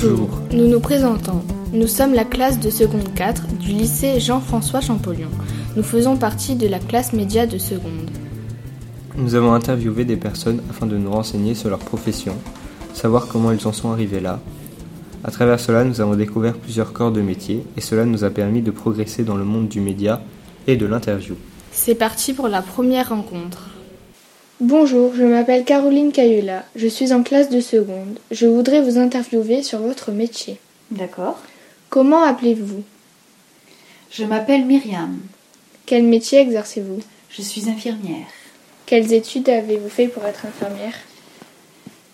Bonjour, nous nous présentons. Nous sommes la classe de seconde 4 du lycée Jean-François Champollion. Nous faisons partie de la classe média de seconde. Nous avons interviewé des personnes afin de nous renseigner sur leur profession, savoir comment ils en sont arrivés là. À travers cela, nous avons découvert plusieurs corps de métier et cela nous a permis de progresser dans le monde du média et de l'interview. C'est parti pour la première rencontre. Bonjour, je m'appelle Caroline Cayula, je suis en classe de seconde. Je voudrais vous interviewer sur votre métier. D'accord. Comment appelez-vous? Je m'appelle Myriam. Quel métier exercez-vous? Je suis infirmière. Quelles études avez-vous fait pour être infirmière?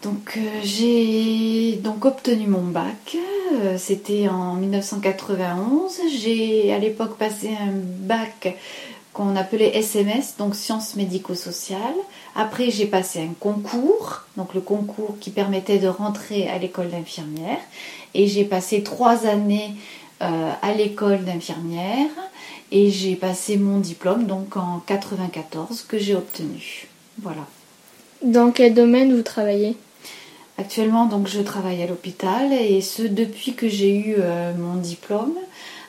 Donc euh, j'ai donc obtenu mon bac. Euh, C'était en 1991. J'ai à l'époque passé un bac qu'on appelait SMS, donc sciences médico-sociales. Après, j'ai passé un concours, donc le concours qui permettait de rentrer à l'école d'infirmière. Et j'ai passé trois années euh, à l'école d'infirmière et j'ai passé mon diplôme donc en 94 que j'ai obtenu. Voilà. Dans quel domaine vous travaillez? Actuellement, donc, je travaille à l'hôpital et ce depuis que j'ai eu euh, mon diplôme.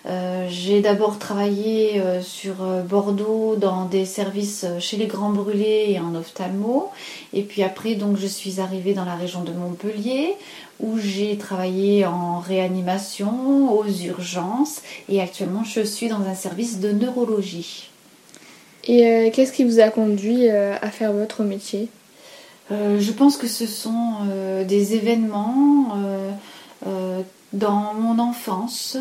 Euh, j'ai d'abord travaillé euh, sur Bordeaux dans des services chez les grands brûlés et en ophtalmo. Et puis après, donc, je suis arrivée dans la région de Montpellier où j'ai travaillé en réanimation, aux urgences et actuellement je suis dans un service de neurologie. Et qu'est-ce qui vous a conduit à faire votre métier? Euh, je pense que ce sont euh, des événements euh, dans mon enfance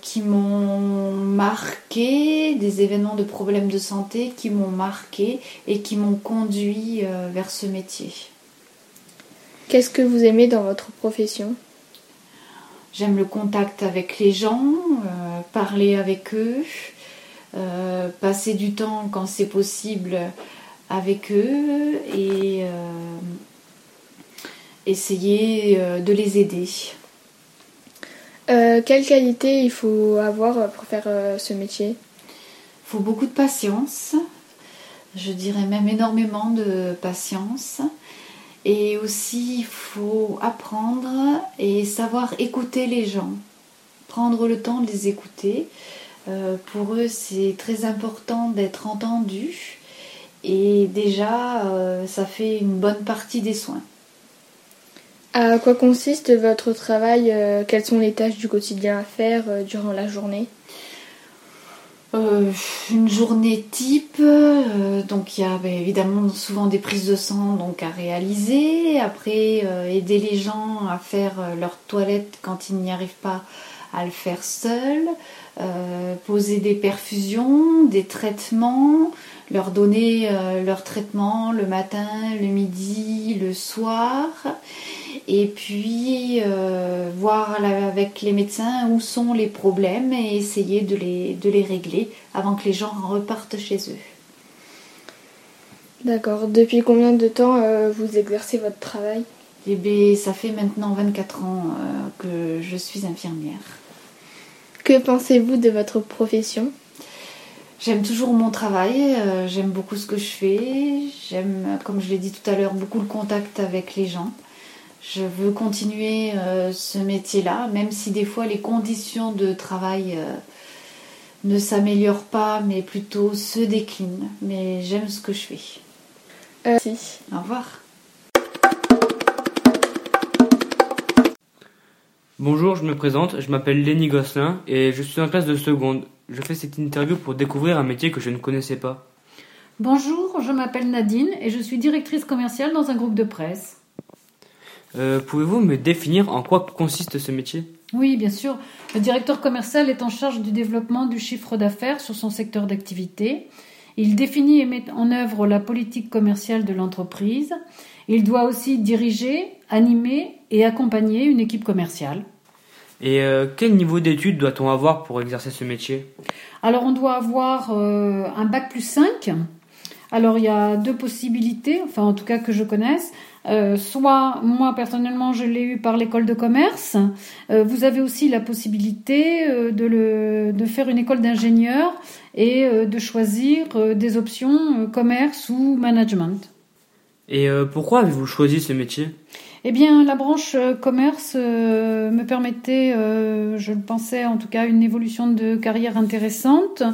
qui m'ont marqué, des événements de problèmes de santé qui m'ont marqué et qui m'ont conduit vers ce métier. Qu'est-ce que vous aimez dans votre profession? J'aime le contact avec les gens, parler avec eux, passer du temps quand c'est possible avec eux et euh, essayer euh, de les aider. Euh, Quelle qualité il faut avoir pour faire euh, ce métier? Il faut beaucoup de patience, je dirais même énormément de patience. Et aussi, il faut apprendre et savoir écouter les gens, prendre le temps de les écouter. Euh, pour eux, c'est très important d'être entendu. Et déjà, euh, ça fait une bonne partie des soins. À quoi consiste votre travail euh, Quelles sont les tâches du quotidien à faire euh, durant la journée? Euh, une journée type, euh, donc il y a ben, évidemment souvent des prises de sang donc à réaliser. Après, euh, aider les gens à faire leur toilette quand ils n'y arrivent pas à le faire seuls. Poser des perfusions, des traitements, leur donner euh, leur traitement le matin, le midi, le soir. Et puis euh, voir avec les médecins où sont les problèmes et essayer de les, de les régler avant que les gens repartent chez eux. D'accord. Depuis combien de temps euh, vous exercez votre travail? Et bien, ça fait maintenant 24 ans que je suis infirmière. Que pensez-vous de votre profession? J'aime toujours mon travail, euh, j'aime beaucoup ce que je fais, j'aime, comme je l'ai dit tout à l'heure, beaucoup le contact avec les gens. Je veux continuer euh, ce métier-là, même si des fois les conditions de travail euh, ne s'améliorent pas, mais plutôt se déclinent. Mais j'aime ce que je fais. Si. Au revoir. Bonjour, je me présente, je m'appelle Lenny Gosselin et je suis en classe de seconde. Je fais cette interview pour découvrir un métier que je ne connaissais pas. Bonjour, je m'appelle Nadine et je suis directrice commerciale dans un groupe de presse. Euh, Pouvez-vous me définir en quoi consiste ce métier? Oui, bien sûr, le directeur commercial est en charge du développement du chiffre d'affaires sur son secteur d'activité. Il définit et met en œuvre la politique commerciale de l'entreprise. Il doit aussi diriger, animer et accompagner une équipe commerciale. Et euh, quel niveau d'études doit-on avoir pour exercer ce métier? Alors on doit avoir euh, un bac plus 5. Alors il y a deux possibilités, enfin en tout cas que je connaisse. Euh, soit moi personnellement je l'ai eu par l'école de commerce. Euh, vous avez aussi la possibilité euh, de, le, de faire une école d'ingénieur et de choisir des options commerce ou management. Et pourquoi avez-vous choisi ce métier? Eh bien, la branche commerce me permettait, je le pensais en tout cas, une évolution de carrière intéressante,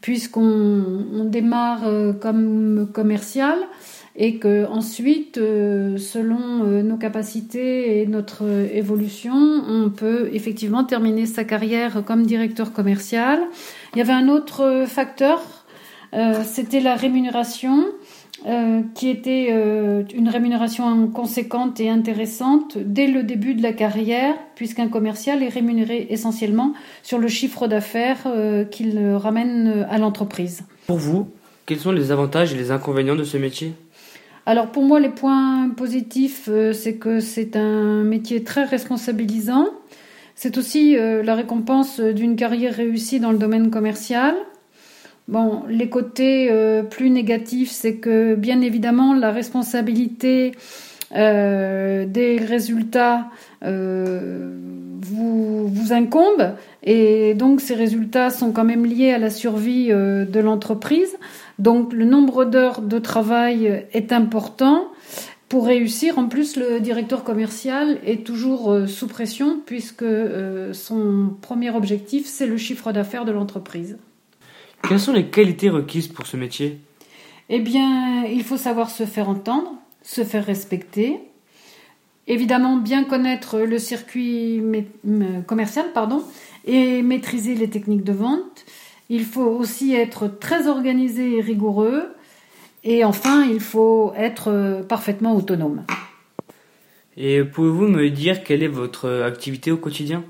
puisqu'on démarre comme commercial et que ensuite, euh, selon euh, nos capacités et notre évolution, on peut effectivement terminer sa carrière comme directeur commercial. Il y avait un autre facteur, euh, c'était la rémunération. Qui était une rémunération conséquente et intéressante dès le début de la carrière, puisqu'un commercial est rémunéré essentiellement sur le chiffre d'affaires qu'il ramène à l'entreprise. Pour vous, quels sont les avantages et les inconvénients de ce métier? Alors pour moi, les points positifs, euh, c'est que c'est un métier très responsabilisant. C'est aussi euh, la récompense d'une carrière réussie dans le domaine commercial. Bon, les côtés euh, plus négatifs, c'est que bien évidemment la responsabilité des résultats vous, vous incombe et donc ces résultats sont quand même liés à la survie de l'entreprise. Donc le nombre d'heures de travail est important. Pour réussir, en plus, le directeur commercial est toujours euh, sous pression puisque euh, son premier objectif, c'est le chiffre d'affaires de l'entreprise. Quelles sont les qualités requises pour ce métier? Eh bien, il faut savoir se faire entendre, se faire respecter, évidemment bien connaître le circuit commercial pardon, et maîtriser les techniques de vente. Il faut aussi être très organisé et rigoureux. Et enfin, il faut être euh, parfaitement autonome. Et pouvez-vous me dire quelle est votre activité au quotidien?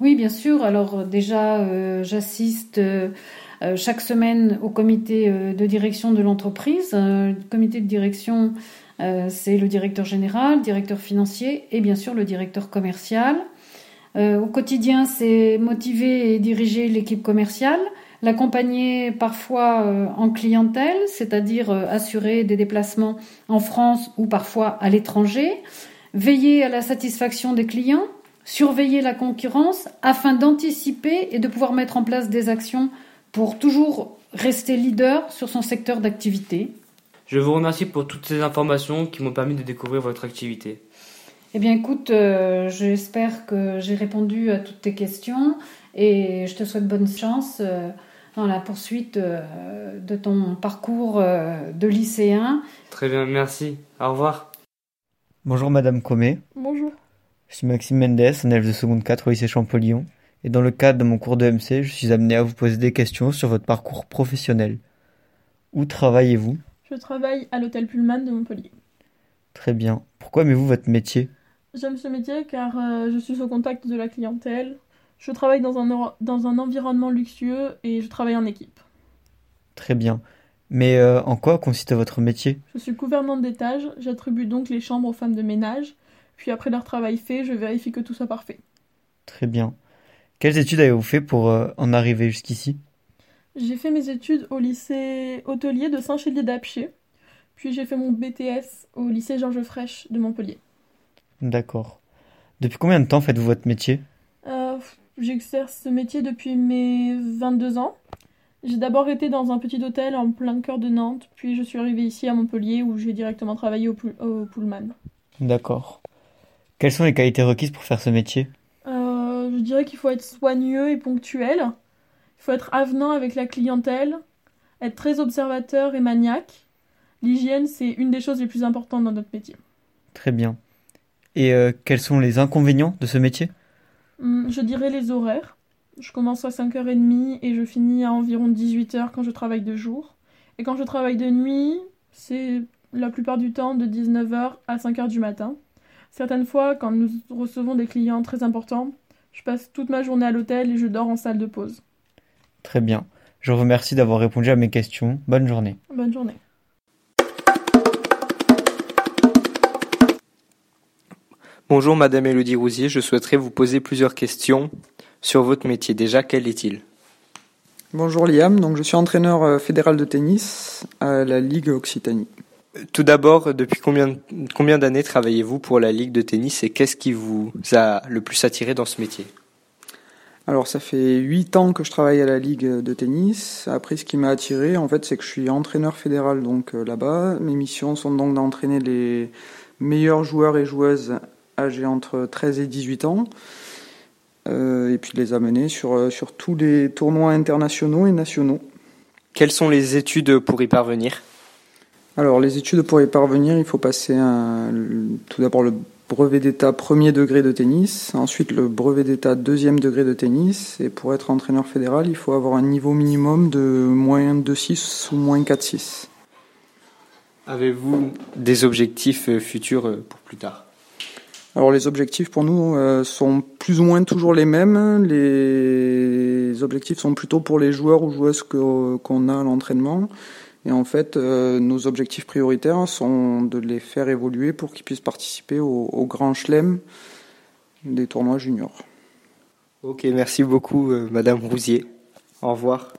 Oui, bien sûr. Alors déjà, euh, j'assiste euh, chaque semaine au comité de direction de l'entreprise. le comité de direction, c'est le directeur général, directeur financier et bien sûr le directeur commercial. au quotidien, c'est motiver et diriger l'équipe commerciale, l'accompagner parfois euh, en clientèle, c'est-à-dire euh, assurer des déplacements en France ou parfois à l'étranger, veiller à la satisfaction des clients, surveiller la concurrence afin d'anticiper et de pouvoir mettre en place des actions pour toujours rester leader sur son secteur d'activité. Je vous remercie pour toutes ces informations qui m'ont permis de découvrir votre activité. Eh bien écoute, euh, j'espère que j'ai répondu à toutes tes questions et je te souhaite bonne chance dans la poursuite euh, de ton parcours euh, de lycéen. Très bien, merci. Au revoir. Bonjour Madame Comé. Bonjour. Je suis Maxime Mendes, un élève de seconde 4 au lycée Champollion. Et dans le cadre de mon cours de MC, je suis amené à vous poser des questions sur votre parcours professionnel. Où travaillez-vous? Je travaille à l'hôtel Pullman de Montpellier. Très bien. Pourquoi aimez-vous votre métier? J'aime ce métier car euh, je suis au contact de la clientèle, je travaille dans un, dans un environnement luxueux et je travaille en équipe. Très bien. Mais euh, en quoi consiste votre métier? Je suis gouvernante d'étage, j'attribue donc les chambres aux femmes de ménage, puis après leur travail fait, je vérifie que tout soit parfait. Très bien. Quelles études avez-vous fait pour euh, en arriver jusqu'ici? J'ai fait mes études au lycée hôtelier de Saint-Chélier d'Apcher, puis j'ai fait mon BTS au lycée Georges Frêche de Montpellier. D'accord. Depuis combien de temps faites-vous votre métier? J'exerce ce métier depuis mes 22 ans. J'ai d'abord été dans un petit hôtel en plein cœur de Nantes, puis je suis arrivée ici à Montpellier où j'ai directement travaillé au, Pullman. D'accord. Quelles sont les qualités requises pour faire ce métier? euh, dirais qu'il faut être soigneux et ponctuel. Il faut être avenant avec la clientèle, être très observateur et maniaque. L'hygiène, c'est une des choses les plus importantes dans notre métier. Très bien. Et euh, quels sont les inconvénients de ce métier? Hum, je dirais les horaires. Je commence à 5h30 et je finis à environ 18h quand je travaille de jour. Et quand je travaille de nuit, c'est la plupart du temps de 19h à 5h du matin. Certaines fois, quand nous recevons des clients très importants, je passe toute ma journée à l'hôtel et je dors en salle de pause. Très bien. Je vous remercie d'avoir répondu à mes questions. Bonne journée. Bonne journée. Bonjour Madame Elodie Rousier, je souhaiterais vous poser plusieurs questions sur votre métier. Déjà, quel est-il? Bonjour Liam, donc je suis entraîneur euh, fédéral de tennis à la Ligue Occitanie. Tout d'abord, depuis combien, combien d'années travaillez-vous pour la Ligue de tennis et qu'est-ce qui vous a le plus attiré dans ce métier? Alors ça fait huit ans que je travaille à la ligue de tennis. Après ce qui m'a attiré en fait c'est que je suis entraîneur fédéral donc euh, là-bas. Mes missions sont donc d'entraîner les meilleurs joueurs et joueuses âgés entre 13 et 18 ans, et puis de les amener sur, sur tous les tournois internationaux et nationaux. Quelles sont les études pour y parvenir? Alors les études pour y parvenir, il faut passer un, tout d'abord le brevet d'état premier degré de tennis, ensuite le brevet d'état deuxième degré de tennis, et pour être entraîneur fédéral, il faut avoir un niveau minimum de moins 2,6 ou moins 4,6. Avez-vous des objectifs euh, futurs euh, pour plus tard? Alors les objectifs pour nous euh, sont plus ou moins toujours les mêmes. Les objectifs sont plutôt pour les joueurs ou joueuses qu'on a à l'entraînement. Et en fait, euh, nos objectifs prioritaires sont de les faire évoluer pour qu'ils puissent participer au, grand chelem des tournois juniors. Ok, merci beaucoup, euh, Madame Rousier. Au revoir.